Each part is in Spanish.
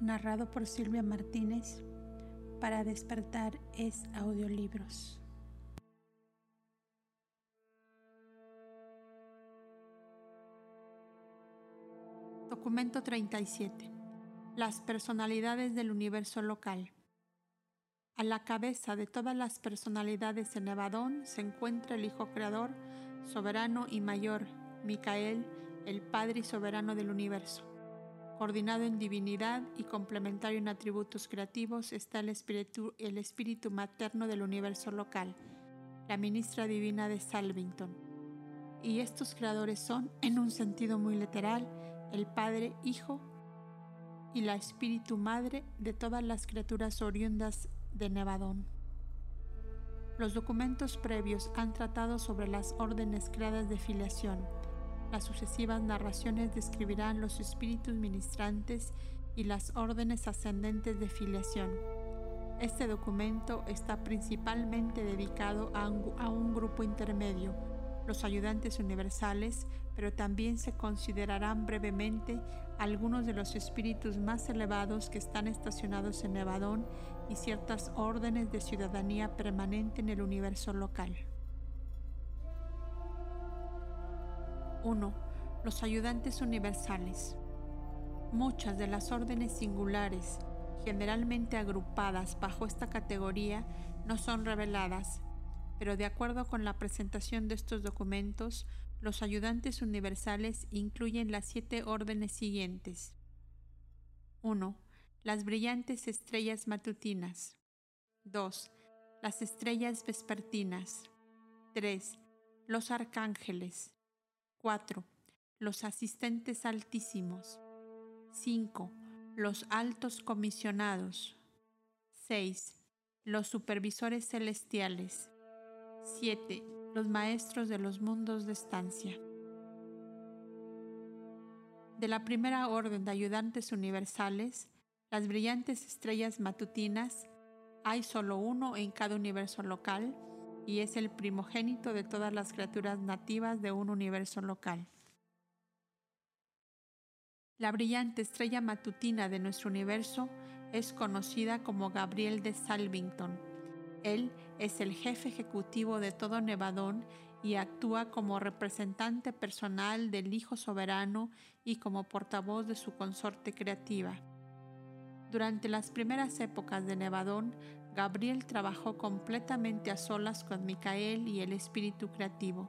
narrado por Silvia Martínez. Para despertar es audiolibros. Documento 37. Las personalidades del universo local. A la cabeza de todas las personalidades en Nevadón se encuentra el Hijo Creador, soberano y mayor, Micael, el Padre y soberano del universo. Coordinado en divinidad y complementario en atributos creativos está el espíritu, el espíritu materno del universo local, la ministra divina de Salvington. Y estos creadores son, en un sentido muy literal, el Padre, Hijo y la Espíritu Madre de todas las criaturas oriundas de Nevadón. Los documentos previos han tratado sobre las órdenes creadas de filiación, las sucesivas narraciones describirán los espíritus ministrantes y las órdenes ascendentes de filiación. Este documento está principalmente dedicado a un, grupo intermedio, los ayudantes universales, pero también se considerarán brevemente algunos de los espíritus más elevados que están estacionados en Nevadón y ciertas órdenes de ciudadanía permanente en el universo local. 1. Los ayudantes universales. Muchas de las órdenes singulares, generalmente agrupadas bajo esta categoría, no son reveladas, pero de acuerdo con la presentación de estos documentos, los ayudantes universales incluyen las siete órdenes siguientes. 1. Las brillantes estrellas matutinas. 2. Las estrellas vespertinas. 3. Los arcángeles. 4. Los asistentes altísimos. 5. Los altos comisionados. 6. Los supervisores celestiales. 7. Los maestros de los mundos de estancia. De la primera orden de ayudantes universales, las brillantes estrellas matutinas, hay solo uno en cada universo local y es el primogénito de todas las criaturas nativas de un universo local. La brillante estrella matutina de nuestro universo es conocida como Gabriel de Salvington. Él es el jefe ejecutivo de todo Nevadón y actúa como representante personal del Hijo Soberano y como portavoz de su consorte creativa. Durante las primeras épocas de Nevadón, Gabriel trabajó completamente a solas con Micael y el espíritu creativo.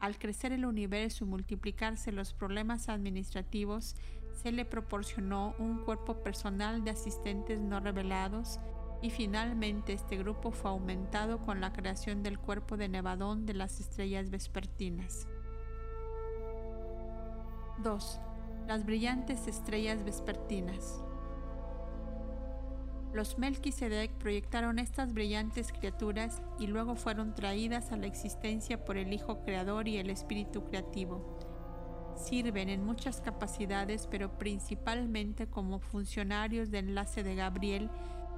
Al crecer el universo y multiplicarse los problemas administrativos, se le proporcionó un cuerpo personal de asistentes no revelados y finalmente este grupo fue aumentado con la creación del cuerpo de Nevadón de las estrellas vespertinas. 2. Las brillantes estrellas vespertinas. Los Melquisedec proyectaron estas brillantes criaturas y luego fueron traídas a la existencia por el Hijo Creador y el Espíritu Creativo. Sirven en muchas capacidades, pero principalmente como funcionarios de enlace de Gabriel,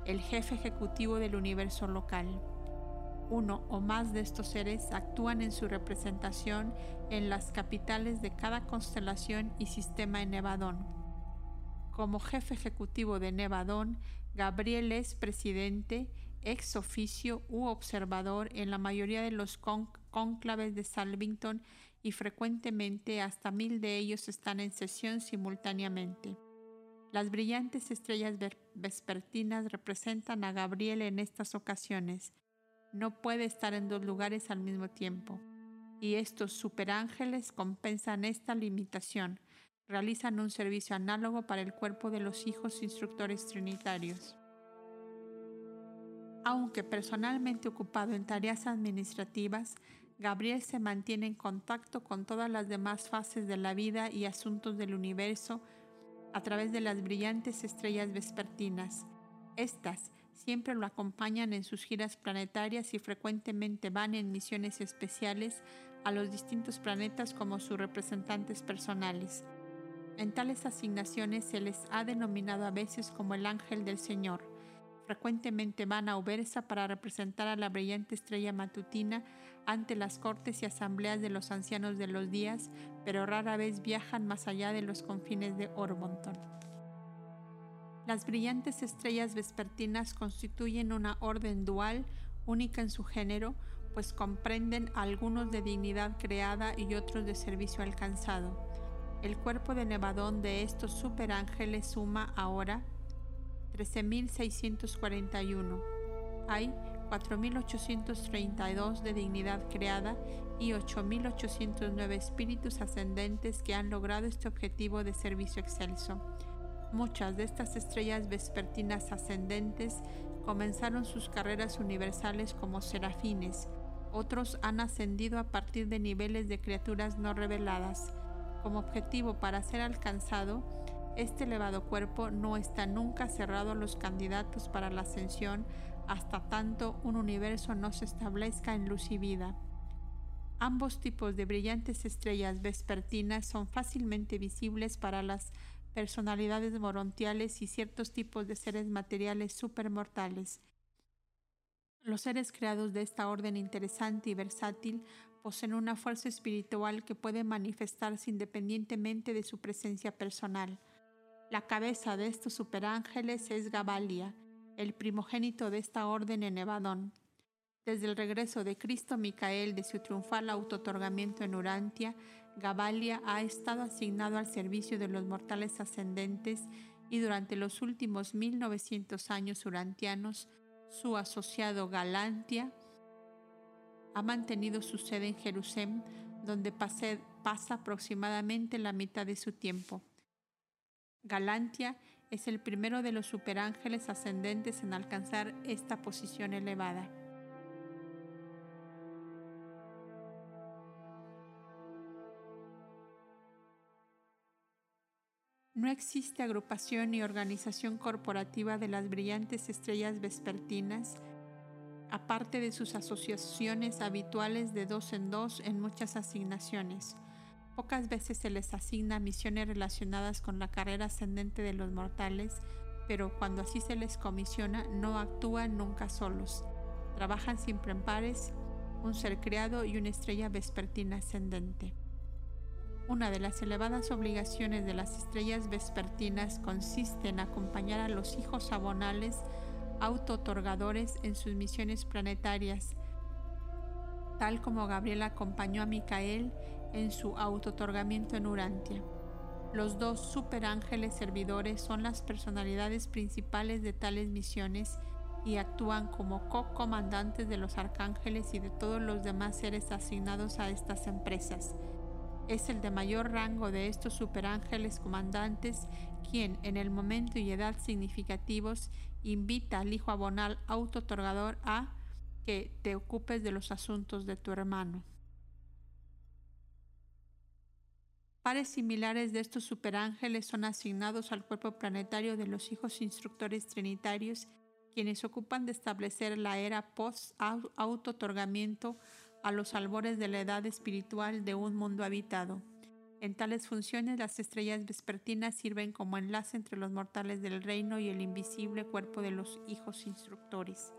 el jefe ejecutivo del universo local. Uno o más de estos seres actúan en su representación en las capitales de cada constelación y sistema en Nevadón. Como jefe ejecutivo de Nevadón, Gabriel es presidente, ex oficio u observador en la mayoría de los cónclaves de Salvington y frecuentemente hasta mil de ellos están en sesión simultáneamente. Las brillantes estrellas vespertinas representan a Gabriel en estas ocasiones. No puede estar en dos lugares al mismo tiempo. Y estos superángeles compensan esta limitación realizan un servicio análogo para el cuerpo de los hijos instructores trinitarios. Aunque personalmente ocupado en tareas administrativas, Gabriel se mantiene en contacto con todas las demás fases de la vida y asuntos del universo a través de las brillantes estrellas vespertinas. Estas siempre lo acompañan en sus giras planetarias y frecuentemente van en misiones especiales a los distintos planetas como sus representantes personales. En tales asignaciones se les ha denominado a veces como el ángel del Señor. Frecuentemente van a Ubersa para representar a la brillante estrella matutina ante las cortes y asambleas de los ancianos de los días, pero rara vez viajan más allá de los confines de Orbonton. Las brillantes estrellas vespertinas constituyen una orden dual, única en su género, pues comprenden algunos de dignidad creada y otros de servicio alcanzado. El cuerpo de Nevadón de estos superángeles suma ahora 13.641. Hay 4.832 de dignidad creada y 8.809 espíritus ascendentes que han logrado este objetivo de servicio excelso. Muchas de estas estrellas vespertinas ascendentes comenzaron sus carreras universales como serafines, otros han ascendido a partir de niveles de criaturas no reveladas. Como objetivo para ser alcanzado, este elevado cuerpo no está nunca cerrado a los candidatos para la ascensión hasta tanto un universo no se establezca en luz y vida. Ambos tipos de brillantes estrellas vespertinas son fácilmente visibles para las personalidades morontiales y ciertos tipos de seres materiales supermortales. Los seres creados de esta orden interesante y versátil poseen una fuerza espiritual que puede manifestarse independientemente de su presencia personal. La cabeza de estos superángeles es Gabalia, el primogénito de esta orden en Evadón. Desde el regreso de Cristo Micael de su triunfal autotorgamiento en Urantia, Gabalia ha estado asignado al servicio de los mortales ascendentes y durante los últimos 1900 años urantianos, su asociado Galantia ha mantenido su sede en Jerusalén, donde pasa aproximadamente la mitad de su tiempo. Galantia es el primero de los superángeles ascendentes en alcanzar esta posición elevada. No existe agrupación ni organización corporativa de las brillantes estrellas vespertinas, aparte de sus asociaciones habituales de dos en dos en muchas asignaciones. Pocas veces se les asigna misiones relacionadas con la carrera ascendente de los mortales, pero cuando así se les comisiona no actúan nunca solos. Trabajan siempre en pares, un ser creado y una estrella vespertina ascendente. Una de las elevadas obligaciones de las estrellas vespertinas consiste en acompañar a los hijos abonales auto-otorgadores en sus misiones planetarias, tal como Gabriel acompañó a Micael en su auto-otorgamiento en Urantia. Los dos superángeles servidores son las personalidades principales de tales misiones y actúan como co-comandantes de los arcángeles y de todos los demás seres asignados a estas empresas es el de mayor rango de estos superángeles comandantes quien en el momento y edad significativos invita al hijo abonal auto-otorgador a que te ocupes de los asuntos de tu hermano. Pares similares de estos superángeles son asignados al cuerpo planetario de los hijos instructores trinitarios, quienes ocupan de establecer la era post-auto-otorgamiento a los albores de la edad espiritual de un mundo habitado. En tales funciones las estrellas vespertinas sirven como enlace entre los mortales del reino y el invisible cuerpo de los hijos instructores.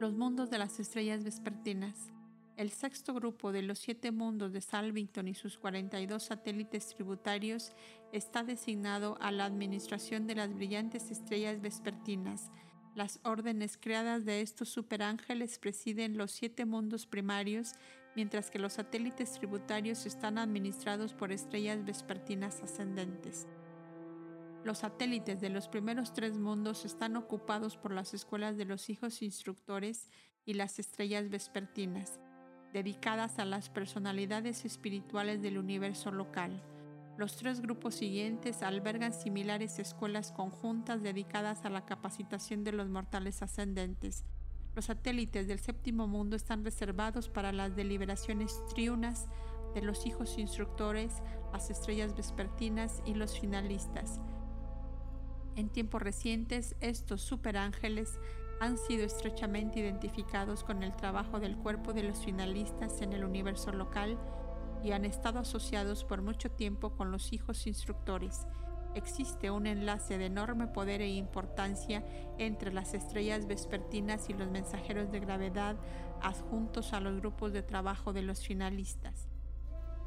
Los mundos de las estrellas vespertinas. El sexto grupo de los siete mundos de Salvington y sus 42 satélites tributarios está designado a la administración de las brillantes estrellas vespertinas, las órdenes creadas de estos superángeles presiden los siete mundos primarios, mientras que los satélites tributarios están administrados por estrellas vespertinas ascendentes. Los satélites de los primeros tres mundos están ocupados por las escuelas de los hijos instructores y las estrellas vespertinas, dedicadas a las personalidades espirituales del universo local. Los tres grupos siguientes albergan similares escuelas conjuntas dedicadas a la capacitación de los mortales ascendentes. Los satélites del séptimo mundo están reservados para las deliberaciones triunas de los hijos instructores, las estrellas vespertinas y los finalistas. En tiempos recientes, estos superángeles han sido estrechamente identificados con el trabajo del cuerpo de los finalistas en el universo local y han estado asociados por mucho tiempo con los hijos instructores. Existe un enlace de enorme poder e importancia entre las estrellas vespertinas y los mensajeros de gravedad adjuntos a los grupos de trabajo de los finalistas.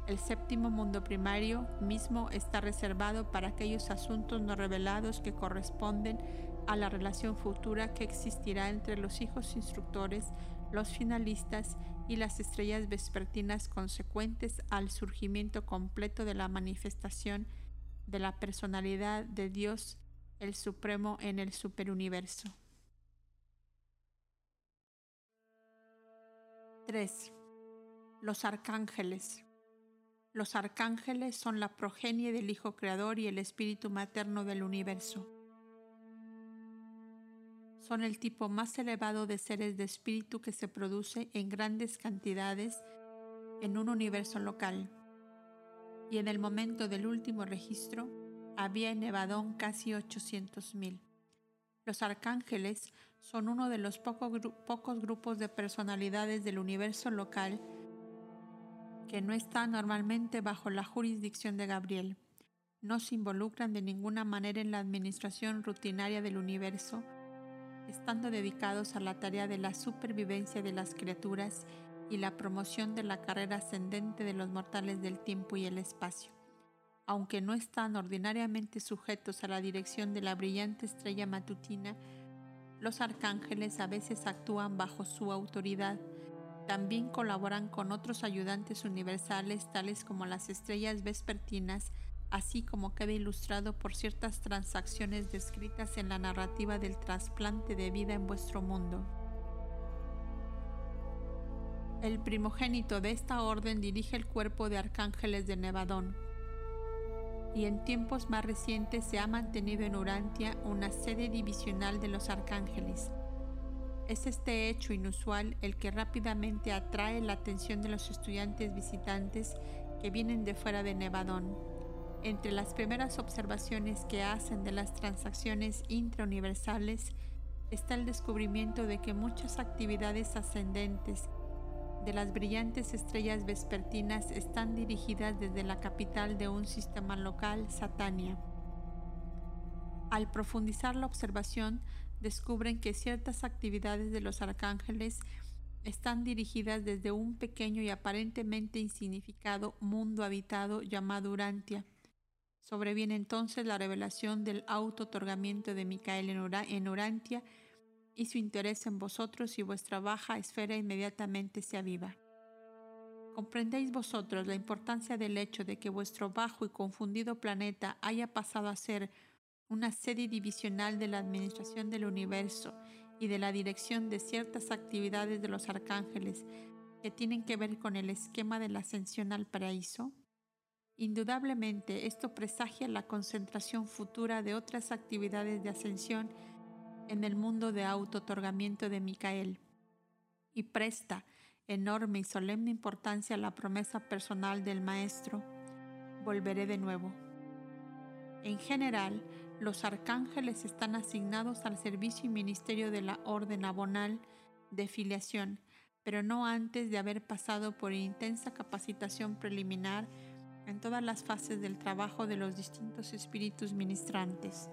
El séptimo mundo primario mismo está reservado para aquellos asuntos no revelados que corresponden a la relación futura que existirá entre los hijos instructores, los finalistas y las estrellas vespertinas consecuentes al surgimiento completo de la manifestación de la personalidad de Dios el Supremo en el superuniverso. 3. Los arcángeles. Los arcángeles son la progenie del Hijo Creador y el Espíritu Materno del universo. Son el tipo más elevado de seres de espíritu que se produce en grandes cantidades en un universo local. Y en el momento del último registro había en Nevadón casi 800.000. Los arcángeles son uno de los pocos grupos de personalidades del universo local que no está normalmente bajo la jurisdicción de Gabriel. No se involucran de ninguna manera en la administración rutinaria del universo, estando dedicados a la tarea de la supervivencia de las criaturas y la promoción de la carrera ascendente de los mortales del tiempo y el espacio. Aunque no están ordinariamente sujetos a la dirección de la brillante estrella matutina, los arcángeles a veces actúan bajo su autoridad, también colaboran con otros ayudantes universales tales como las estrellas vespertinas, así como queda ilustrado por ciertas transacciones descritas en la narrativa del trasplante de vida en vuestro mundo. El primogénito de esta orden dirige el cuerpo de arcángeles de Nevadón, y en tiempos más recientes se ha mantenido en Urantia una sede divisional de los arcángeles. Es este hecho inusual el que rápidamente atrae la atención de los estudiantes visitantes que vienen de fuera de Nevadón. Entre las primeras observaciones que hacen de las transacciones intrauniversales está el descubrimiento de que muchas actividades ascendentes de las brillantes estrellas vespertinas están dirigidas desde la capital de un sistema local, Satania. Al profundizar la observación, descubren que ciertas actividades de los arcángeles están dirigidas desde un pequeño y aparentemente insignificado mundo habitado llamado Urantia. Sobreviene entonces la revelación del auto-otorgamiento de Micael en Urantia y su interés en vosotros y vuestra baja esfera inmediatamente se aviva. ¿Comprendéis vosotros la importancia del hecho de que vuestro bajo y confundido planeta haya pasado a ser una sede divisional de la administración del universo y de la dirección de ciertas actividades de los arcángeles que tienen que ver con el esquema de la ascensión al paraíso? Indudablemente esto presagia la concentración futura de otras actividades de ascensión en el mundo de auto-otorgamiento de Micael y presta enorme y solemne importancia a la promesa personal del Maestro, volveré de nuevo. En general, los arcángeles están asignados al servicio y ministerio de la orden abonal de filiación, pero no antes de haber pasado por intensa capacitación preliminar en todas las fases del trabajo de los distintos espíritus ministrantes.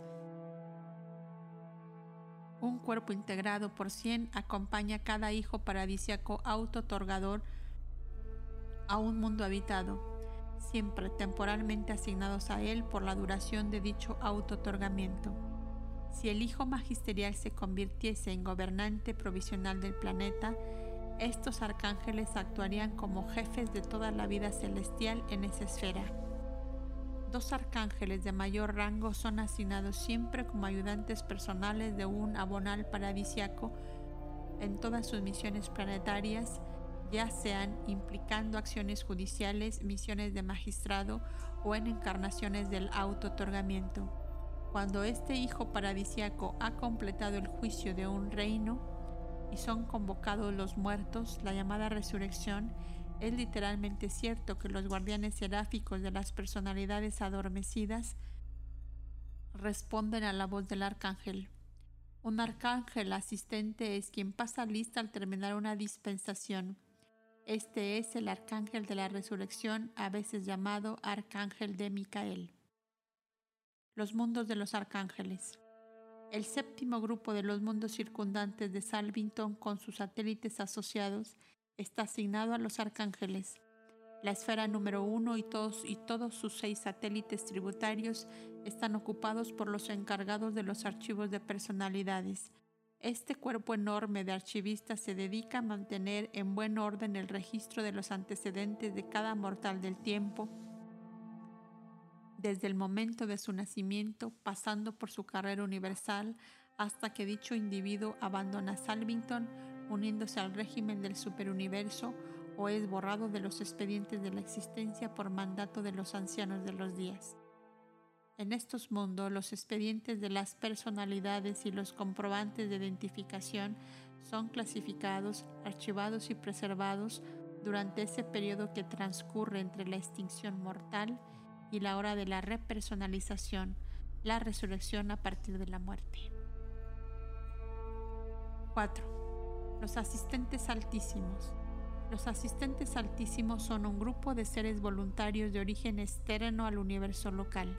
Un cuerpo integrado por cien acompaña a cada hijo paradisiaco auto-otorgador a un mundo habitado siempre temporalmente asignados a él por la duración de dicho auto-otorgamiento. Si el Hijo Magisterial se convirtiese en gobernante provisional del planeta, estos arcángeles actuarían como jefes de toda la vida celestial en esa esfera. Dos arcángeles de mayor rango son asignados siempre como ayudantes personales de un abonal paradisiaco en todas sus misiones planetarias ya sean implicando acciones judiciales, misiones de magistrado o en encarnaciones del auto-otorgamiento. Cuando este hijo paradisiaco ha completado el juicio de un reino y son convocados los muertos, la llamada resurrección, es literalmente cierto que los guardianes seráficos de las personalidades adormecidas responden a la voz del arcángel. Un arcángel asistente es quien pasa lista al terminar una dispensación. Este es el arcángel de la resurrección, a veces llamado arcángel de Micael. Los mundos de los arcángeles. El séptimo grupo de los mundos circundantes de Salvington con sus satélites asociados está asignado a los arcángeles. La esfera número uno y todos, y todos sus seis satélites tributarios están ocupados por los encargados de los archivos de personalidades. Este cuerpo enorme de archivistas se dedica a mantener en buen orden el registro de los antecedentes de cada mortal del tiempo, desde el momento de su nacimiento, pasando por su carrera universal, hasta que dicho individuo abandona Salvington, uniéndose al régimen del superuniverso, o es borrado de los expedientes de la existencia por mandato de los ancianos de los días. En estos mundos, los expedientes de las personalidades y los comprobantes de identificación son clasificados, archivados y preservados durante ese periodo que transcurre entre la extinción mortal y la hora de la repersonalización, la resurrección a partir de la muerte. 4. Los asistentes altísimos. Los asistentes altísimos son un grupo de seres voluntarios de origen externo al universo local,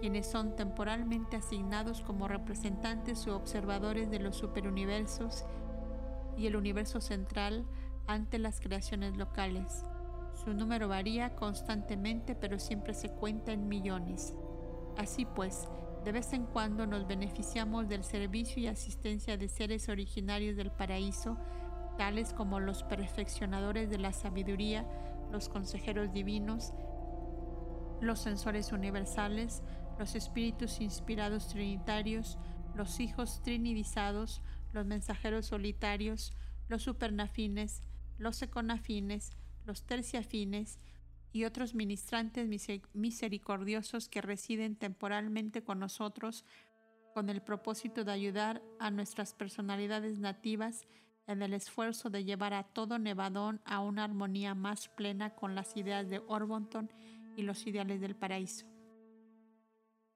quienes son temporalmente asignados como representantes o observadores de los superuniversos y el universo central ante las creaciones locales. Su número varía constantemente, pero siempre se cuenta en millones. Así pues, de vez en cuando nos beneficiamos del servicio y asistencia de seres originarios del paraíso tales como los perfeccionadores de la sabiduría, los consejeros divinos, los sensores universales, los espíritus inspirados trinitarios, los hijos trinidizados, los mensajeros solitarios, los supernafines, los econafines, los terciafines y otros ministrantes misericordiosos que residen temporalmente con nosotros con el propósito de ayudar a nuestras personalidades nativas en el esfuerzo de llevar a todo Nevadón a una armonía más plena con las ideas de Orbonton y los ideales del paraíso.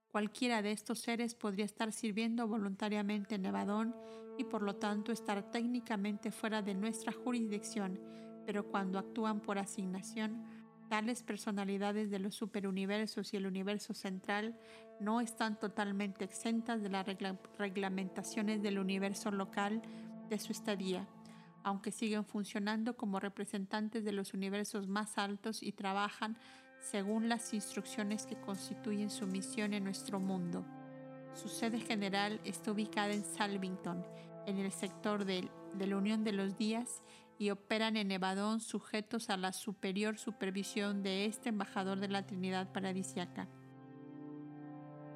Cualquiera de estos seres podría estar sirviendo voluntariamente en Nevadón y por lo tanto estar técnicamente fuera de nuestra jurisdicción, pero cuando actúan por asignación, tales personalidades de los superuniversos y el universo central no están totalmente exentas de las reglamentaciones del universo local de su estadía, aunque siguen funcionando como representantes de los universos más altos y trabajan según las instrucciones que constituyen su misión en nuestro mundo. Su sede general está ubicada en Salvington, en el sector de, de la Unión de los Días, y operan en Nevadón sujetos a la superior supervisión de este embajador de la Trinidad Paradisiaca.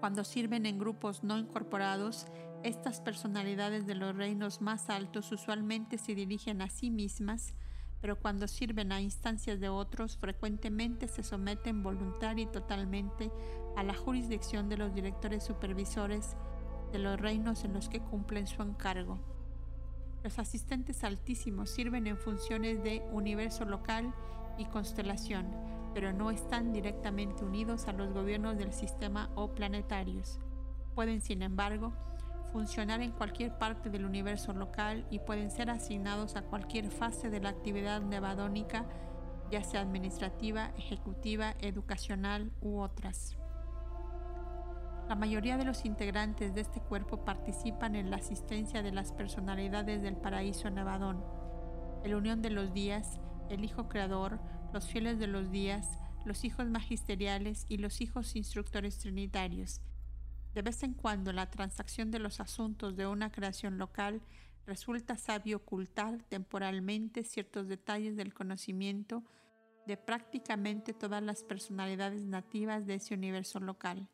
Cuando sirven en grupos no incorporados, estas personalidades de los reinos más altos usualmente se dirigen a sí mismas, pero cuando sirven a instancias de otros, frecuentemente se someten voluntaria y totalmente a la jurisdicción de los directores supervisores de los reinos en los que cumplen su encargo. Los asistentes altísimos sirven en funciones de universo local y constelación, pero no están directamente unidos a los gobiernos del sistema o planetarios. Pueden, sin embargo, funcionar en cualquier parte del universo local y pueden ser asignados a cualquier fase de la actividad nevadónica, ya sea administrativa, ejecutiva, educacional u otras. La mayoría de los integrantes de este cuerpo participan en la asistencia de las personalidades del paraíso nevadón, el unión de los días, el Hijo Creador, los fieles de los días, los hijos magisteriales y los hijos instructores trinitarios, de vez en cuando la transacción de los asuntos de una creación local resulta sabio ocultar temporalmente ciertos detalles del conocimiento de prácticamente todas las personalidades nativas de ese universo local.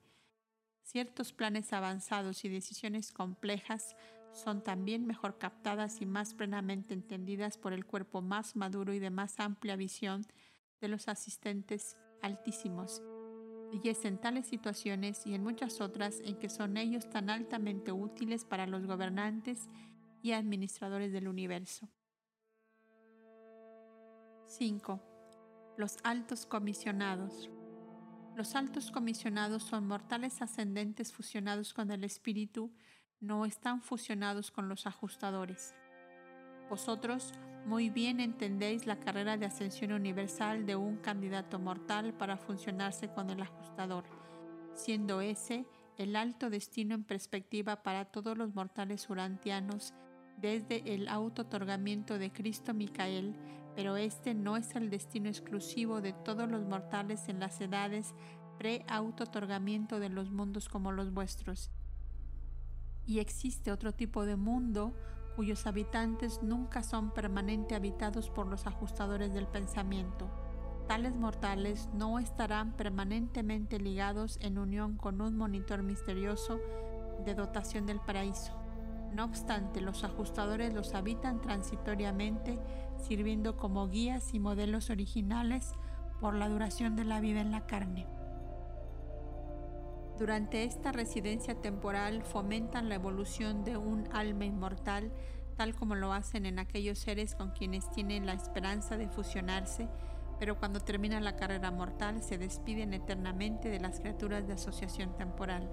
Ciertos planes avanzados y decisiones complejas son también mejor captadas y más plenamente entendidas por el cuerpo más maduro y de más amplia visión de los asistentes altísimos y es en tales situaciones y en muchas otras en que son ellos tan altamente útiles para los gobernantes y administradores del universo. 5. Los altos comisionados. Los altos comisionados son mortales ascendentes fusionados con el espíritu, no están fusionados con los ajustadores. Vosotros muy bien entendéis la carrera de ascensión universal de un candidato mortal para funcionarse con el ajustador, siendo ese el alto destino en perspectiva para todos los mortales urantianos desde el auto-otorgamiento de Cristo Micael pero este no es el destino exclusivo de todos los mortales en las edades pre-auto-otorgamiento de los mundos como los vuestros. Y existe otro tipo de mundo cuyos habitantes nunca son permanente habitados por los ajustadores del pensamiento. Tales mortales no estarán permanentemente ligados en unión con un monitor misterioso de dotación del paraíso. No obstante, los ajustadores los habitan transitoriamente, sirviendo como guías y modelos originales por la duración de la vida en la carne. Durante esta residencia temporal fomentan la evolución de un alma inmortal, tal como lo hacen en aquellos seres con quienes tienen la esperanza de fusionarse, pero cuando termina la carrera mortal se despiden eternamente de las criaturas de asociación temporal.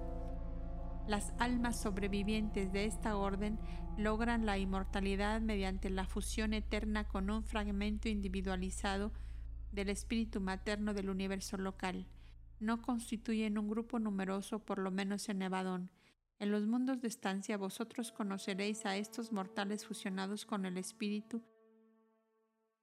Las almas sobrevivientes de esta orden logran la inmortalidad mediante la fusión eterna con un fragmento individualizado del espíritu materno del universo local no constituyen un grupo numeroso, por lo menos en Nevadón. En los mundos de estancia vosotros conoceréis a estos mortales fusionados con el Espíritu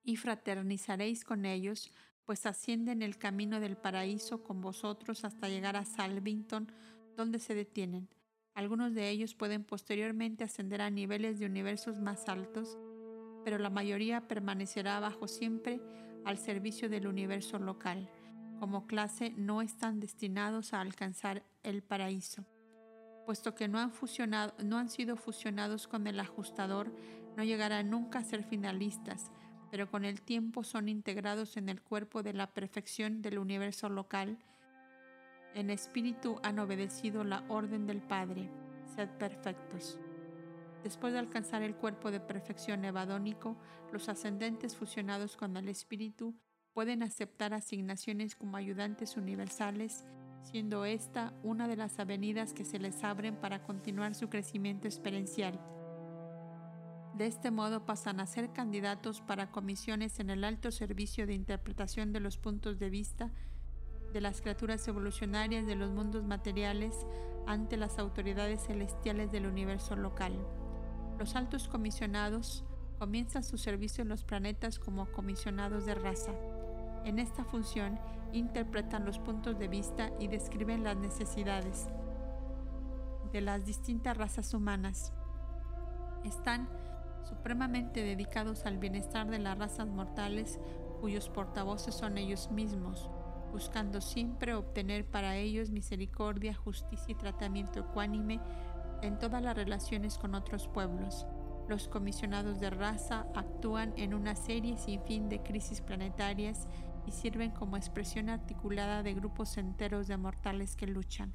y fraternizaréis con ellos, pues ascienden el camino del paraíso con vosotros hasta llegar a Salvington, donde se detienen. Algunos de ellos pueden posteriormente ascender a niveles de universos más altos, pero la mayoría permanecerá bajo siempre al servicio del universo local como clase no están destinados a alcanzar el paraíso. Puesto que no han, fusionado, no han sido fusionados con el ajustador, no llegarán nunca a ser finalistas, pero con el tiempo son integrados en el cuerpo de la perfección del universo local. En espíritu han obedecido la orden del Padre, sed perfectos. Después de alcanzar el cuerpo de perfección evadónico, los ascendentes fusionados con el espíritu pueden aceptar asignaciones como ayudantes universales, siendo esta una de las avenidas que se les abren para continuar su crecimiento experiencial. De este modo pasan a ser candidatos para comisiones en el alto servicio de interpretación de los puntos de vista de las criaturas evolucionarias de los mundos materiales ante las autoridades celestiales del universo local. Los altos comisionados comienzan su servicio en los planetas como comisionados de raza. En esta función interpretan los puntos de vista y describen las necesidades de las distintas razas humanas. Están supremamente dedicados al bienestar de las razas mortales cuyos portavoces son ellos mismos, buscando siempre obtener para ellos misericordia, justicia y tratamiento ecuánime en todas las relaciones con otros pueblos. Los comisionados de raza actúan en una serie sin fin de crisis planetarias y sirven como expresión articulada de grupos enteros de mortales que luchan.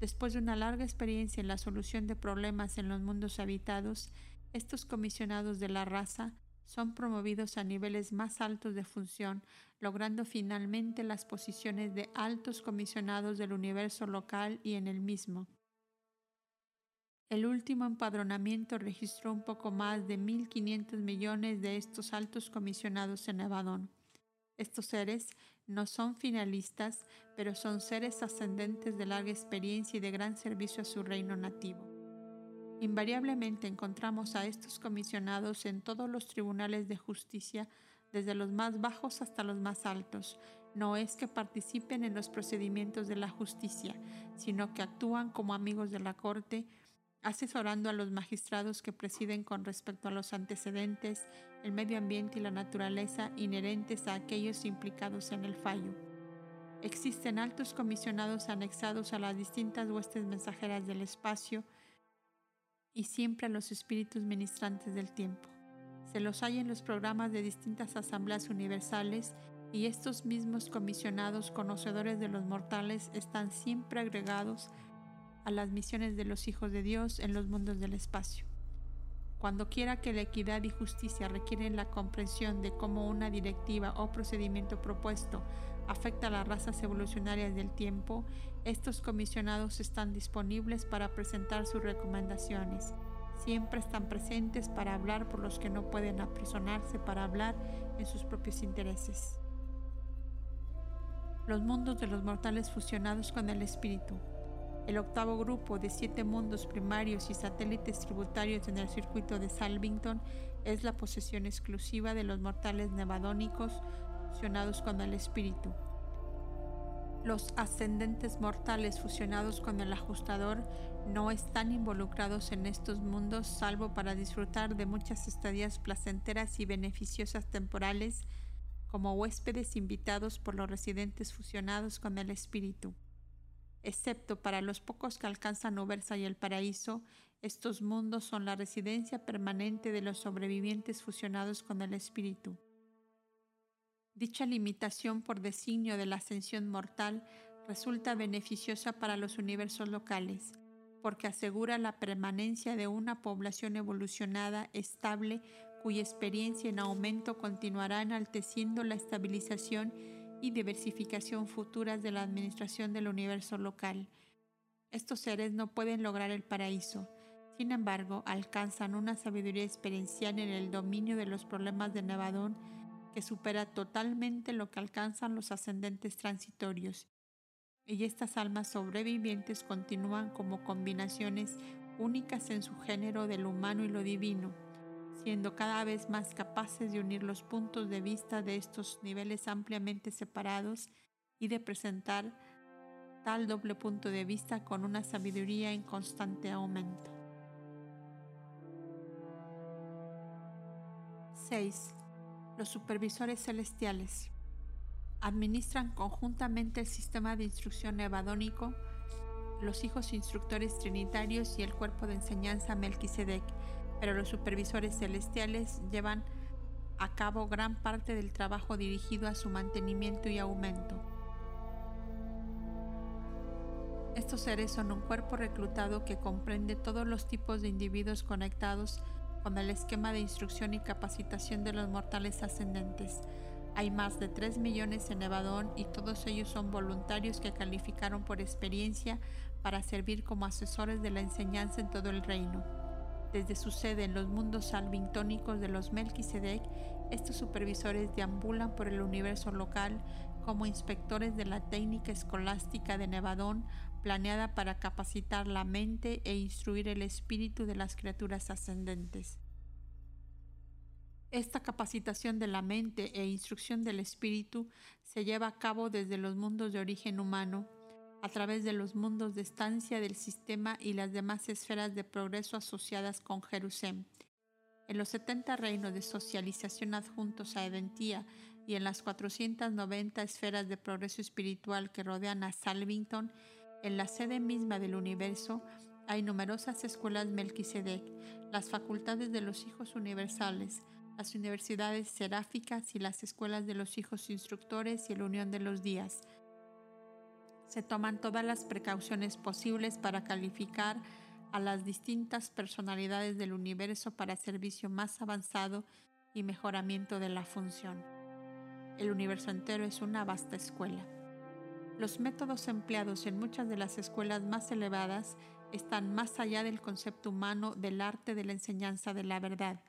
Después de una larga experiencia en la solución de problemas en los mundos habitados, estos comisionados de la raza son promovidos a niveles más altos de función, logrando finalmente las posiciones de altos comisionados del universo local y en el mismo. El último empadronamiento registró un poco más de 1.500 millones de estos altos comisionados en Nevadón. Estos seres no son finalistas, pero son seres ascendentes de larga experiencia y de gran servicio a su reino nativo. Invariablemente encontramos a estos comisionados en todos los tribunales de justicia, desde los más bajos hasta los más altos. No es que participen en los procedimientos de la justicia, sino que actúan como amigos de la corte, asesorando a los magistrados que presiden con respecto a los antecedentes, el medio ambiente y la naturaleza inherentes a aquellos implicados en el fallo. Existen altos comisionados anexados a las distintas huestes mensajeras del espacio y siempre a los espíritus ministrantes del tiempo. Se los hay en los programas de distintas asambleas universales y estos mismos comisionados conocedores de los mortales están siempre agregados a las misiones de los hijos de Dios en los mundos del espacio. Cuando quiera que la equidad y justicia requieren la comprensión de cómo una directiva o procedimiento propuesto afecta a las razas evolucionarias del tiempo, estos comisionados están disponibles para presentar sus recomendaciones. Siempre están presentes para hablar por los que no pueden apresonarse para hablar en sus propios intereses. Los mundos de los mortales fusionados con el espíritu. El octavo grupo de siete mundos primarios y satélites tributarios en el circuito de Salvington es la posesión exclusiva de los mortales nevadónicos fusionados con el espíritu. Los ascendentes mortales fusionados con el ajustador no están involucrados en estos mundos salvo para disfrutar de muchas estadías placenteras y beneficiosas temporales como huéspedes invitados por los residentes fusionados con el espíritu. Excepto para los pocos que alcanzan Ubersa y el paraíso, estos mundos son la residencia permanente de los sobrevivientes fusionados con el espíritu. Dicha limitación por designio de la ascensión mortal resulta beneficiosa para los universos locales, porque asegura la permanencia de una población evolucionada estable cuya experiencia en aumento continuará enalteciendo la estabilización y diversificación futuras de la administración del universo local. Estos seres no pueden lograr el paraíso, sin embargo, alcanzan una sabiduría experiencial en el dominio de los problemas de Nevadón que supera totalmente lo que alcanzan los ascendentes transitorios. Y estas almas sobrevivientes continúan como combinaciones únicas en su género de lo humano y lo divino siendo cada vez más capaces de unir los puntos de vista de estos niveles ampliamente separados y de presentar tal doble punto de vista con una sabiduría en constante aumento. 6. Los supervisores celestiales administran conjuntamente el sistema de instrucción evadónico, los hijos instructores trinitarios y el cuerpo de enseñanza Melquisedec pero los supervisores celestiales llevan a cabo gran parte del trabajo dirigido a su mantenimiento y aumento. Estos seres son un cuerpo reclutado que comprende todos los tipos de individuos conectados con el esquema de instrucción y capacitación de los mortales ascendentes. Hay más de 3 millones en Nevadón y todos ellos son voluntarios que calificaron por experiencia para servir como asesores de la enseñanza en todo el reino. Desde su sede en los mundos salvintónicos de los Melquisedec, estos supervisores deambulan por el universo local como inspectores de la técnica escolástica de Nevadón, planeada para capacitar la mente e instruir el espíritu de las criaturas ascendentes. Esta capacitación de la mente e instrucción del espíritu se lleva a cabo desde los mundos de origen humano, a través de los mundos de estancia del sistema y las demás esferas de progreso asociadas con Jerusalén. En los 70 reinos de socialización adjuntos a Edentía y en las 490 esferas de progreso espiritual que rodean a Salvington, en la sede misma del universo, hay numerosas escuelas Melquisedec, las facultades de los hijos universales, las universidades seráficas y las escuelas de los hijos instructores y la unión de los días, se toman todas las precauciones posibles para calificar a las distintas personalidades del universo para servicio más avanzado y mejoramiento de la función. El universo entero es una vasta escuela. Los métodos empleados en muchas de las escuelas más elevadas están más allá del concepto humano del arte de la enseñanza de la verdad,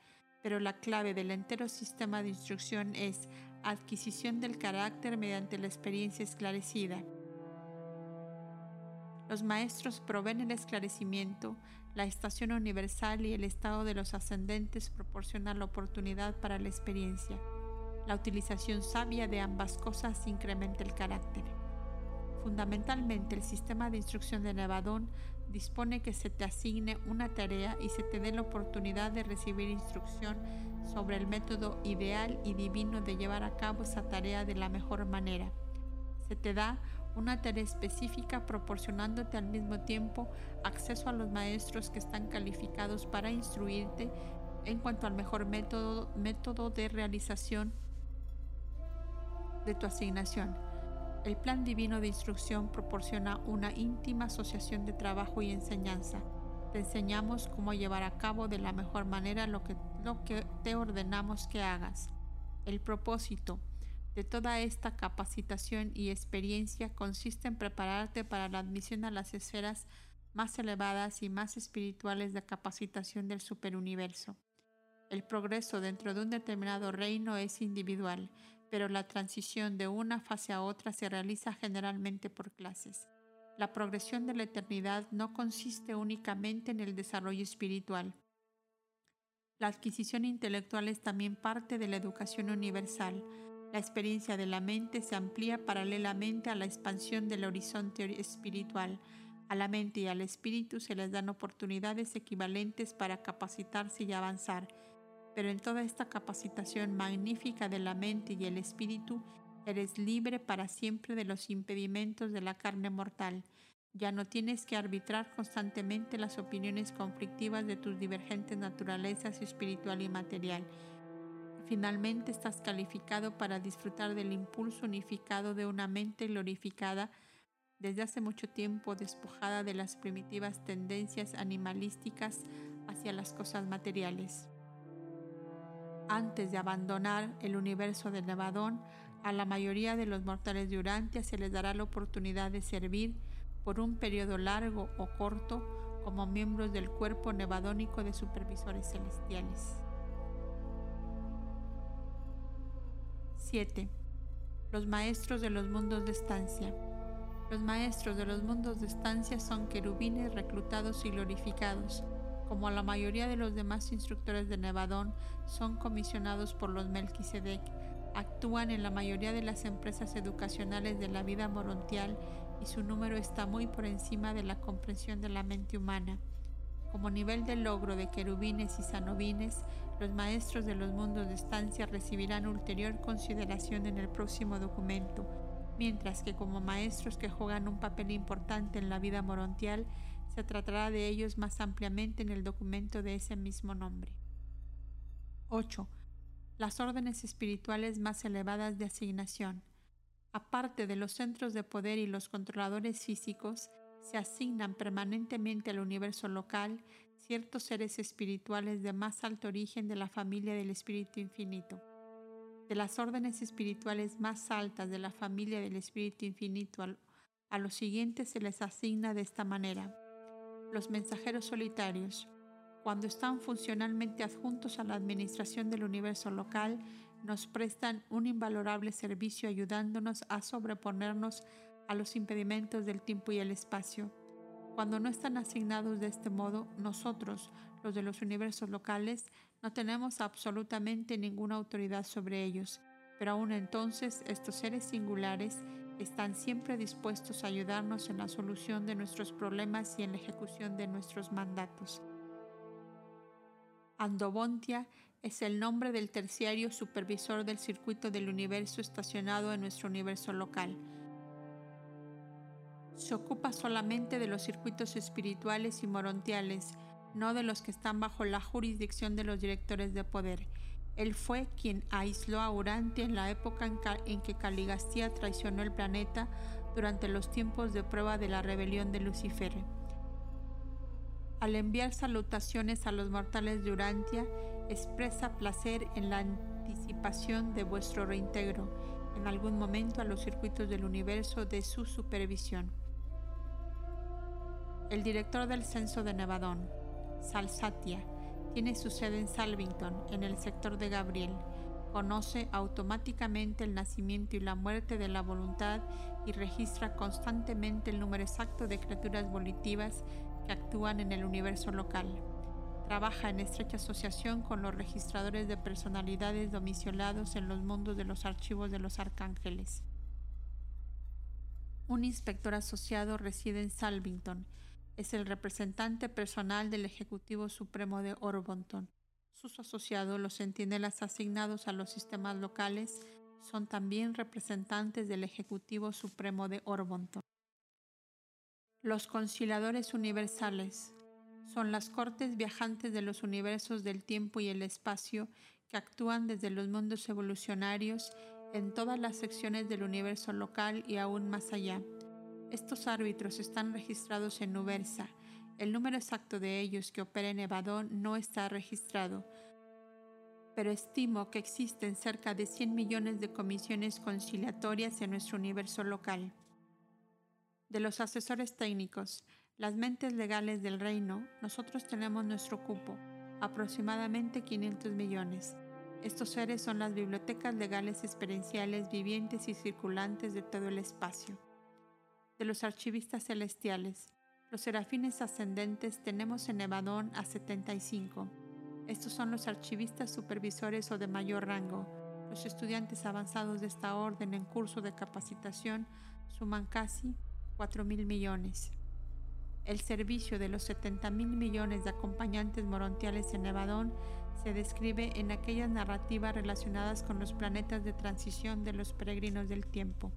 pero la clave del entero sistema de instrucción es adquisición del carácter mediante la experiencia esclarecida los maestros proveen el esclarecimiento, la estación universal y el estado de los ascendentes proporcionan la oportunidad para la experiencia. La utilización sabia de ambas cosas incrementa el carácter. Fundamentalmente, el sistema de instrucción de Nevadón dispone que se te asigne una tarea y se te dé la oportunidad de recibir instrucción sobre el método ideal y divino de llevar a cabo esa tarea de la mejor manera. Se te da una tarea específica proporcionándote al mismo tiempo acceso a los maestros que están calificados para instruirte en cuanto al mejor método, método de realización de tu asignación. El plan divino de instrucción proporciona una íntima asociación de trabajo y enseñanza. Te enseñamos cómo llevar a cabo de la mejor manera lo que, te ordenamos que hagas. El propósito de toda esta capacitación y experiencia consiste en prepararte para la admisión a las esferas más elevadas y más espirituales de capacitación del superuniverso. El progreso dentro de un determinado reino es individual, pero la transición de una fase a otra se realiza generalmente por clases. La progresión de la eternidad no consiste únicamente en el desarrollo espiritual. La adquisición intelectual es también parte de la educación universal. La experiencia de la mente se amplía paralelamente a la expansión del horizonte espiritual. A la mente y al espíritu se les dan oportunidades equivalentes para capacitarse y avanzar. Pero en toda esta capacitación magnífica de la mente y el espíritu, Eres libre para siempre de los impedimentos de la carne mortal. Ya no tienes que arbitrar constantemente las opiniones conflictivas de tus divergentes naturalezas espiritual y material. Finalmente estás calificado para disfrutar del impulso unificado de una mente glorificada desde hace mucho tiempo despojada de las primitivas tendencias animalísticas hacia las cosas materiales. Antes de abandonar el universo de Nevadón, a la mayoría de los mortales de Urantia se les dará la oportunidad de servir por un periodo largo o corto como miembros del cuerpo nevadónico de supervisores celestiales. 7. Los maestros de los mundos de estancia. Los maestros de los mundos de estancia son querubines reclutados y glorificados. Como la mayoría de los demás instructores de Nevadón, son comisionados por los Melquisedec actúan en la mayoría de las empresas educacionales de la vida morontial y su número está muy por encima de la comprensión de la mente humana. Como nivel de logro de querubines y sanobines, los maestros de los mundos de estancia recibirán ulterior consideración en el próximo documento, mientras que como maestros que juegan un papel importante en la vida morontial, se tratará de ellos más ampliamente en el documento de ese mismo nombre. 8 las órdenes espirituales más elevadas de asignación. Aparte de los centros de poder y los controladores físicos, se asignan permanentemente al universo local ciertos seres espirituales de más alto origen de la familia del Espíritu Infinito. De las órdenes espirituales más altas de la familia del Espíritu Infinito a los siguientes se les asigna de esta manera. Los mensajeros solitarios, cuando están funcionalmente adjuntos a la administración del universo local, nos prestan un invalorable servicio ayudándonos a sobreponernos a los impedimentos del tiempo y el espacio. Cuando no están asignados de este modo, nosotros, los de los universos locales, no tenemos absolutamente ninguna autoridad sobre ellos, pero aún entonces estos seres singulares están siempre dispuestos a ayudarnos en la solución de nuestros problemas y en la ejecución de nuestros mandatos. Andobontia es el nombre del terciario supervisor del circuito del universo estacionado en nuestro universo local. Se ocupa solamente de los circuitos espirituales y morontiales, no de los que están bajo la jurisdicción de los directores de poder. Él fue quien aisló a Urantia en la época en, que Caligastía traicionó el planeta durante los tiempos de prueba de la rebelión de Lucifer al enviar salutaciones a los mortales de Urantia, expresa placer en la anticipación de vuestro reintegro en algún momento a los circuitos del universo de su supervisión. El director del censo de Nevadón, Salsatia, tiene su sede en Salvington, en el sector de Gabriel. Conoce automáticamente el nacimiento y la muerte de la voluntad y registra constantemente el número exacto de criaturas volitivas que actúan en el universo local. Trabaja en estrecha asociación con los registradores de personalidades domiciliados en los mundos de los archivos de los arcángeles. Un inspector asociado reside en Salvington. Es el representante personal del Ejecutivo Supremo de Orbonton. Sus asociados, los centinelas asignados a los sistemas locales, son también representantes del Ejecutivo Supremo de Orbonton. Los conciliadores universales son las cortes viajantes de los universos del tiempo y el espacio que actúan desde los mundos evolucionarios en todas las secciones del universo local y aún más allá. Estos árbitros están registrados en Nuversa. El número exacto de ellos que opera en Evadón no está registrado, pero estimo que existen cerca de 100 millones de comisiones conciliatorias en nuestro universo local de los asesores técnicos, las mentes legales del reino, nosotros tenemos nuestro cupo, aproximadamente 500 millones. Estos seres son las bibliotecas legales experienciales vivientes y circulantes de todo el espacio. De los archivistas celestiales, los serafines ascendentes tenemos en Nevadón a 75. Estos son los archivistas supervisores o de mayor rango. Los estudiantes avanzados de esta orden en curso de capacitación suman casi 4 mil millones. El servicio de los 70 mil millones de acompañantes morontiales en Nevadón se describe en aquellas narrativas relacionadas con los planetas de transición de los peregrinos del tiempo.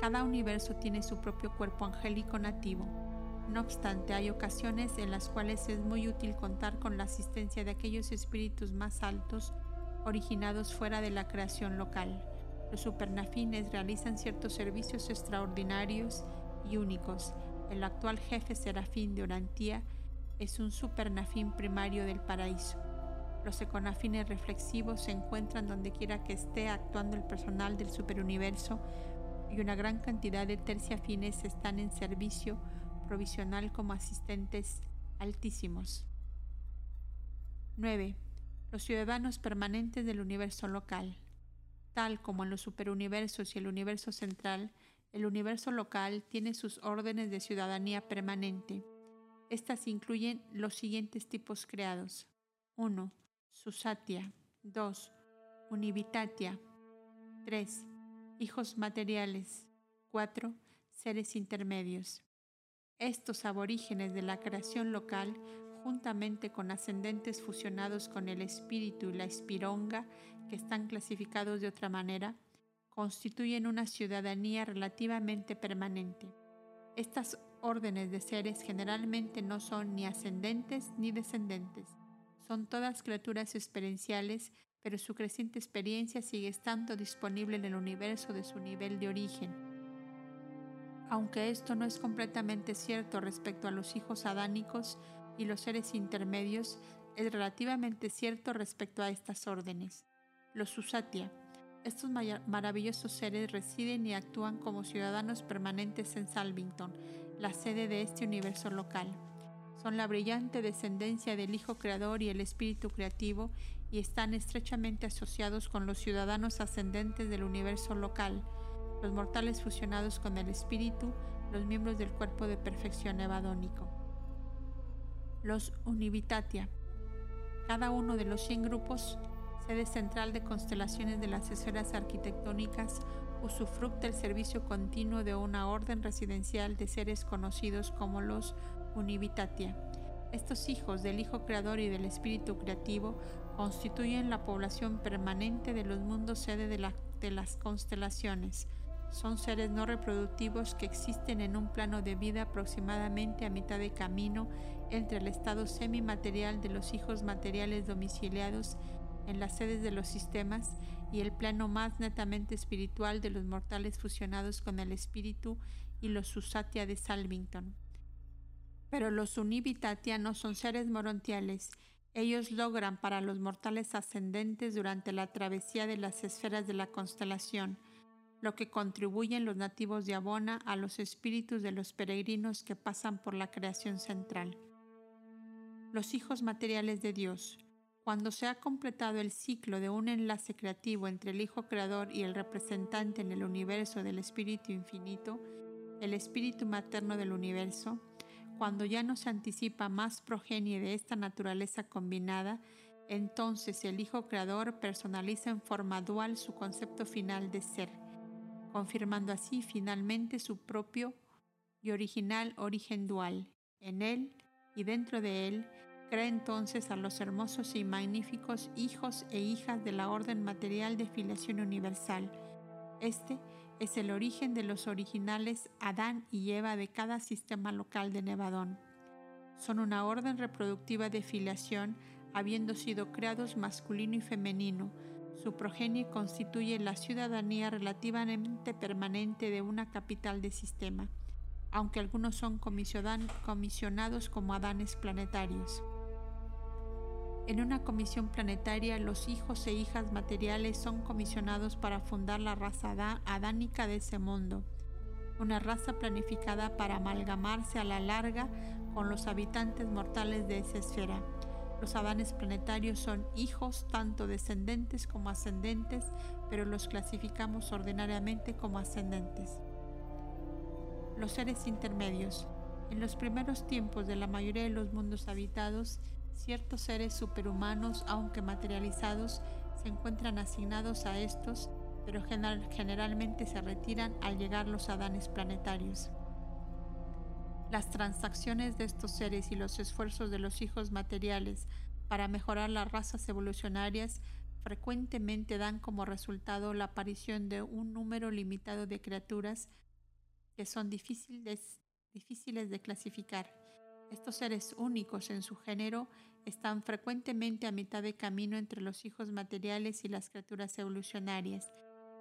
Cada universo tiene su propio cuerpo angélico nativo. No obstante, hay ocasiones en las cuales es muy útil contar con la asistencia de aquellos espíritus más altos originados fuera de la creación local. Los supernafines realizan ciertos servicios extraordinarios y únicos. El actual jefe serafín de Orantía es un supernafín primario del paraíso. Los econafines reflexivos se encuentran donde quiera que esté actuando el personal del superuniverso y una gran cantidad de terciafines están en servicio provisional como asistentes altísimos. 9. Los ciudadanos permanentes del universo local. Tal como en los superuniversos y el universo central, el universo local tiene sus órdenes de ciudadanía permanente. Estas incluyen los siguientes tipos creados. 1. Susatia. 2. Univitatia. 3. Hijos materiales. 4. Seres intermedios. Estos aborígenes de la creación local, juntamente con ascendentes fusionados con el espíritu y la espironga, que están clasificados de otra manera, constituyen una ciudadanía relativamente permanente. Estas órdenes de seres generalmente no son ni ascendentes ni descendentes. Son todas criaturas experienciales, pero su creciente experiencia sigue estando disponible en el universo de su nivel de origen. Aunque esto no es completamente cierto respecto a los hijos adánicos y los seres intermedios, es relativamente cierto respecto a estas órdenes. Los Susatya, estos maravillosos seres residen y actúan como ciudadanos permanentes en Salvington, la sede de este universo local. Son la brillante descendencia del Hijo Creador y el Espíritu Creativo y están estrechamente asociados con los ciudadanos ascendentes del universo local, los mortales fusionados con el Espíritu, los miembros del cuerpo de perfección evadónico. Los Univitatia. Cada uno de los 100 grupos sede central de constelaciones de las esferas arquitectónicas, usufructa el servicio continuo de una orden residencial de seres conocidos como los Univitatia. Estos hijos del Hijo Creador y del Espíritu Creativo constituyen la población permanente de los mundos sede de, las constelaciones. Son seres no reproductivos que existen en un plano de vida aproximadamente a mitad de camino entre el estado semimaterial de los hijos materiales domiciliados en las sedes de los sistemas y el plano más netamente espiritual de los mortales fusionados con el espíritu y los Susatya de Salvington. Pero los Univitatia no son seres morontiales. Ellos logran para los mortales ascendentes durante la travesía de las esferas de la constelación, lo que contribuyen los nativos de Abona a los espíritus de los peregrinos que pasan por la creación central. Los hijos materiales de Dios, cuando se ha completado el ciclo de un enlace creativo entre el Hijo Creador y el representante en el universo del Espíritu Infinito, el Espíritu Materno del universo, cuando ya no se anticipa más progenie de esta naturaleza combinada, entonces el Hijo Creador personaliza en forma dual su concepto final de ser, confirmando así finalmente su propio y original origen dual. En él y dentro de él Crea entonces a los hermosos y magníficos hijos e hijas de la orden material de filiación universal. Este es el origen de los originales Adán y Eva de cada sistema local de Nevadón. Son una orden reproductiva de filiación, habiendo sido creados masculino y femenino. Su progenie constituye la ciudadanía relativamente permanente de una capital de sistema, aunque algunos son comisionados como Adanes planetarios. En una comisión planetaria, los hijos e hijas materiales son comisionados para fundar la raza adánica de ese mundo, una raza planificada para amalgamarse a la larga con los habitantes mortales de esa esfera. Los adanes planetarios son hijos tanto descendentes como ascendentes, pero los clasificamos ordinariamente como ascendentes. Los seres intermedios. En los primeros tiempos de la mayoría de los mundos habitados, ciertos seres superhumanos, aunque materializados, se encuentran asignados a estos, pero generalmente se retiran al llegar los adanes planetarios. Las transacciones de estos seres y los esfuerzos de los hijos materiales para mejorar las razas evolucionarias frecuentemente dan como resultado la aparición de un número limitado de criaturas que son difíciles, difíciles de clasificar. Estos seres únicos en su género están frecuentemente a mitad de camino entre los hijos materiales y las criaturas evolucionarias,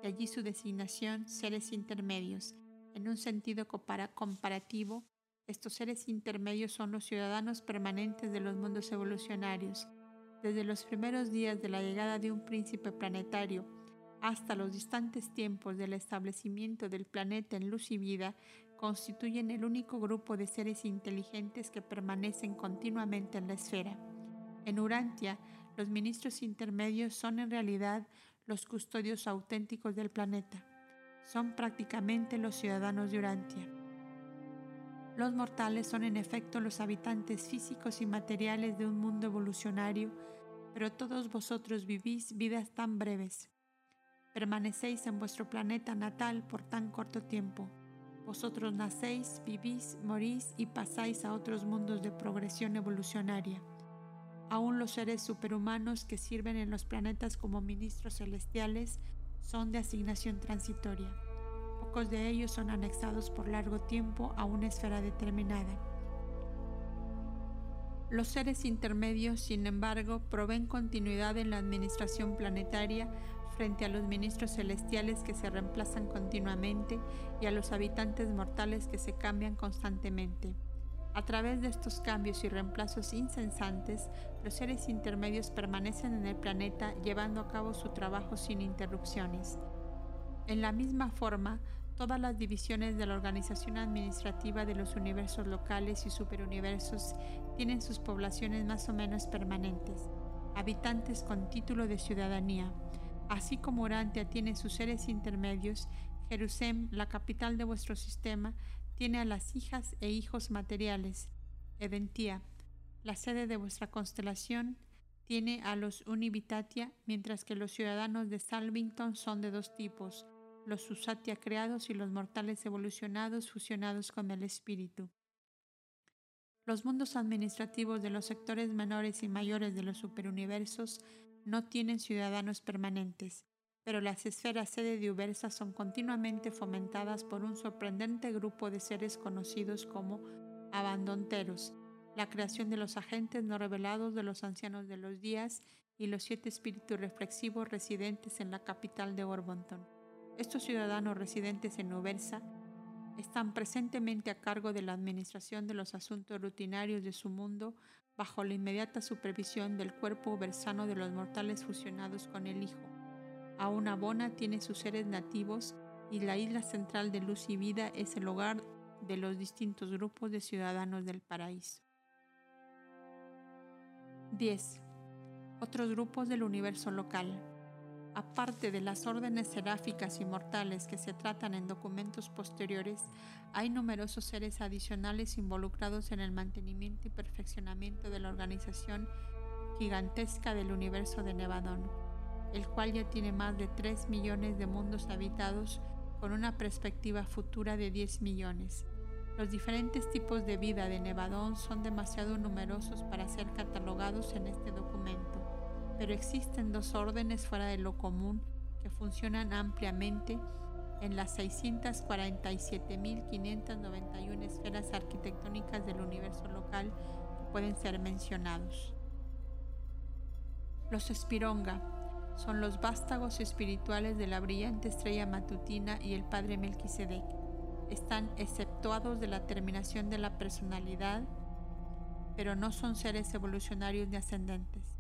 de allí su designación seres intermedios. En un sentido comparativo, estos seres intermedios son los ciudadanos permanentes de los mundos evolucionarios. Desde los primeros días de la llegada de un príncipe planetario hasta los distantes tiempos del establecimiento del planeta en luz y vida, constituyen el único grupo de seres inteligentes que permanecen continuamente en la esfera. En Urantia, los ministros intermedios son en realidad los custodios auténticos del planeta. Son prácticamente los ciudadanos de Urantia. Los mortales son en efecto los habitantes físicos y materiales de un mundo evolucionario, pero todos vosotros vivís vidas tan breves. Permanecéis en vuestro planeta natal por tan corto tiempo. Vosotros nacéis, vivís, morís y pasáis a otros mundos de progresión evolucionaria. Aún los seres superhumanos que sirven en los planetas como ministros celestiales son de asignación transitoria de ellos son anexados por largo tiempo a una esfera determinada. Los seres intermedios, sin embargo, proveen continuidad en la administración planetaria frente a los ministros celestiales que se reemplazan continuamente y a los habitantes mortales que se cambian constantemente. A través de estos cambios y reemplazos incesantes, los seres intermedios permanecen en el planeta llevando a cabo su trabajo sin interrupciones. En la misma forma, Todas las divisiones de la organización administrativa de los universos locales y superuniversos tienen sus poblaciones más o menos permanentes, habitantes con título de ciudadanía. Así como Urantia tiene sus seres intermedios, Jerusalén, la capital de vuestro sistema, tiene a las hijas e hijos materiales. Eventia, la sede de vuestra constelación, tiene a los Univitatia, mientras que los ciudadanos de Salvington son de dos tipos, los Susatia creados y los mortales evolucionados fusionados con el espíritu. Los mundos administrativos de los sectores menores y mayores de los superuniversos no tienen ciudadanos permanentes, pero las esferas sede de Ubersa son continuamente fomentadas por un sorprendente grupo de seres conocidos como abandonteros, la creación de los agentes no revelados de los ancianos de los días y los siete espíritus reflexivos residentes en la capital de Orbonton. Estos ciudadanos residentes en Ubersa están presentemente a cargo de la administración de los asuntos rutinarios de su mundo bajo la inmediata supervisión del cuerpo ubersano de los mortales fusionados con el Hijo. Aún Abona tiene sus seres nativos y la isla central de luz y vida es el hogar de los distintos grupos de ciudadanos del paraíso. 10. Otros grupos del universo local. Aparte de las órdenes seráficas y mortales que se tratan en documentos posteriores, hay numerosos seres adicionales involucrados en el mantenimiento y perfeccionamiento de la organización gigantesca del universo de Nevadón, el cual ya tiene más de 3 millones de mundos habitados con una perspectiva futura de 10 millones. Los diferentes tipos de vida de Nevadón son demasiado numerosos para ser catalogados en este documento pero existen dos órdenes fuera de lo común que funcionan ampliamente en las 647.591 esferas arquitectónicas del universo local que pueden ser mencionados. Los Espironga son los vástagos espirituales de la brillante estrella matutina y el padre Melquisedec. Están exceptuados de la terminación de la personalidad, pero no son seres evolucionarios ni ascendentes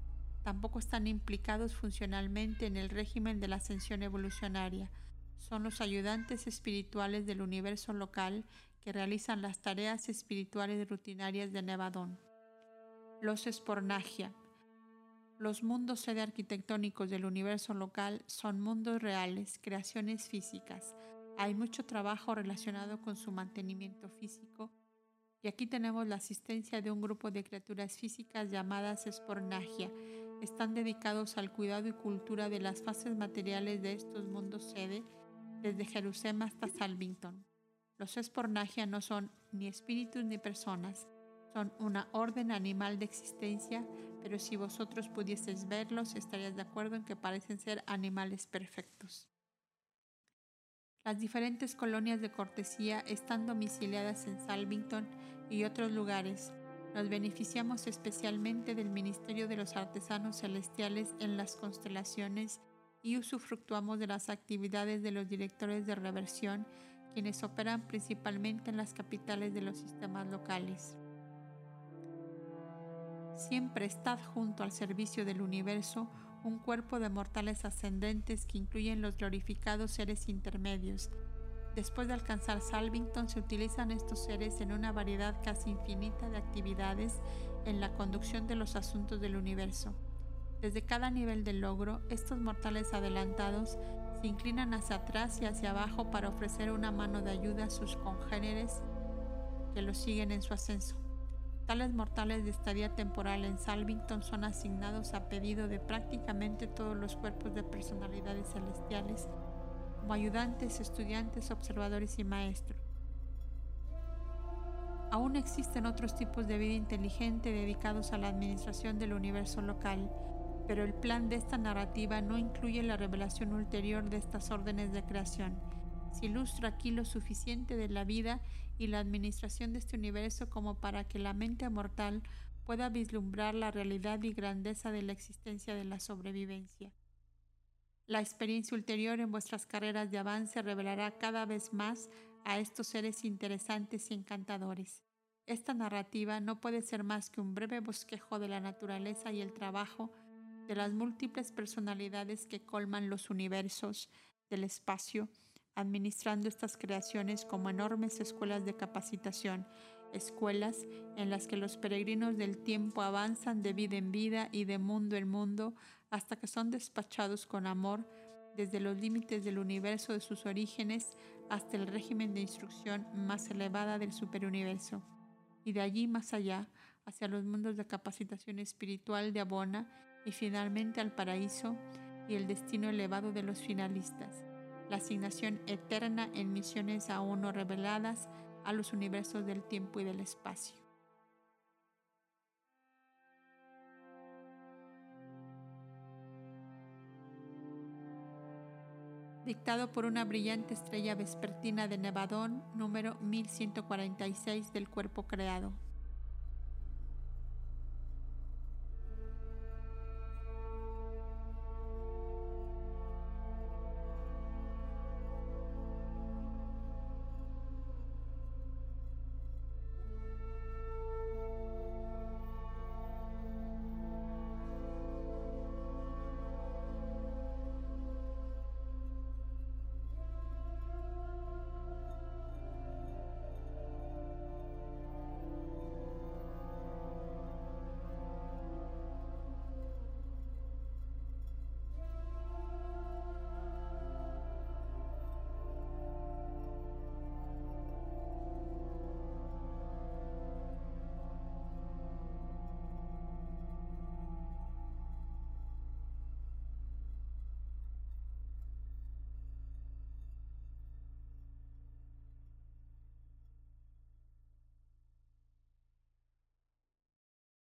tampoco están implicados funcionalmente en el régimen de la ascensión evolucionaria. Son los ayudantes espirituales del universo local que realizan las tareas espirituales rutinarias de Nevadón. Los espornagia. Los mundos sede arquitectónicos del universo local son mundos reales, creaciones físicas. Hay mucho trabajo relacionado con su mantenimiento físico y aquí tenemos la asistencia de un grupo de criaturas físicas llamadas espornagia. Están dedicados al cuidado y cultura de las fases materiales de estos mundos sede, desde Jerusalén hasta Salvington. Los espornagia no son ni espíritus ni personas, son una orden animal de existencia, pero si vosotros pudieseis verlos, estarías de acuerdo en que parecen ser animales perfectos. Las diferentes colonias de cortesía están domiciliadas en Salvington y otros lugares. Nos beneficiamos especialmente del Ministerio de los Artesanos Celestiales en las constelaciones y usufructuamos de las actividades de los directores de reversión, quienes operan principalmente en las capitales de los sistemas locales. Siempre estad junto al servicio del universo un cuerpo de mortales ascendentes que incluyen los glorificados seres intermedios. Después de alcanzar Salvington se utilizan estos seres en una variedad casi infinita de actividades en la conducción de los asuntos del universo. Desde cada nivel del logro, estos mortales adelantados se inclinan hacia atrás y hacia abajo para ofrecer una mano de ayuda a sus congéneres que los siguen en su ascenso. Tales mortales de estadía temporal en Salvington son asignados a pedido de prácticamente todos los cuerpos de personalidades celestiales, como ayudantes, estudiantes, observadores y maestros. Aún existen otros tipos de vida inteligente dedicados a la administración del universo local, pero el plan de esta narrativa no incluye la revelación ulterior de estas órdenes de creación. Se ilustra aquí lo suficiente de la vida y la administración de este universo como para que la mente mortal pueda vislumbrar la realidad y grandeza de la existencia de la sobrevivencia. La experiencia ulterior en vuestras carreras de avance revelará cada vez más a estos seres interesantes y encantadores. Esta narrativa no puede ser más que un breve bosquejo de la naturaleza y el trabajo de las múltiples personalidades que colman los universos del espacio administrando estas creaciones como enormes escuelas de capacitación, escuelas en las que los peregrinos del tiempo avanzan de vida en vida y de mundo en mundo hasta que son despachados con amor desde los límites del universo de sus orígenes hasta el régimen de instrucción más elevada del superuniverso, y de allí más allá hacia los mundos de capacitación espiritual de Abona y finalmente al paraíso y el destino elevado de los finalistas la asignación eterna en misiones aún no reveladas a los universos del tiempo y del espacio. Dictado por una brillante estrella vespertina de Nevadón, número 1146 del cuerpo creado.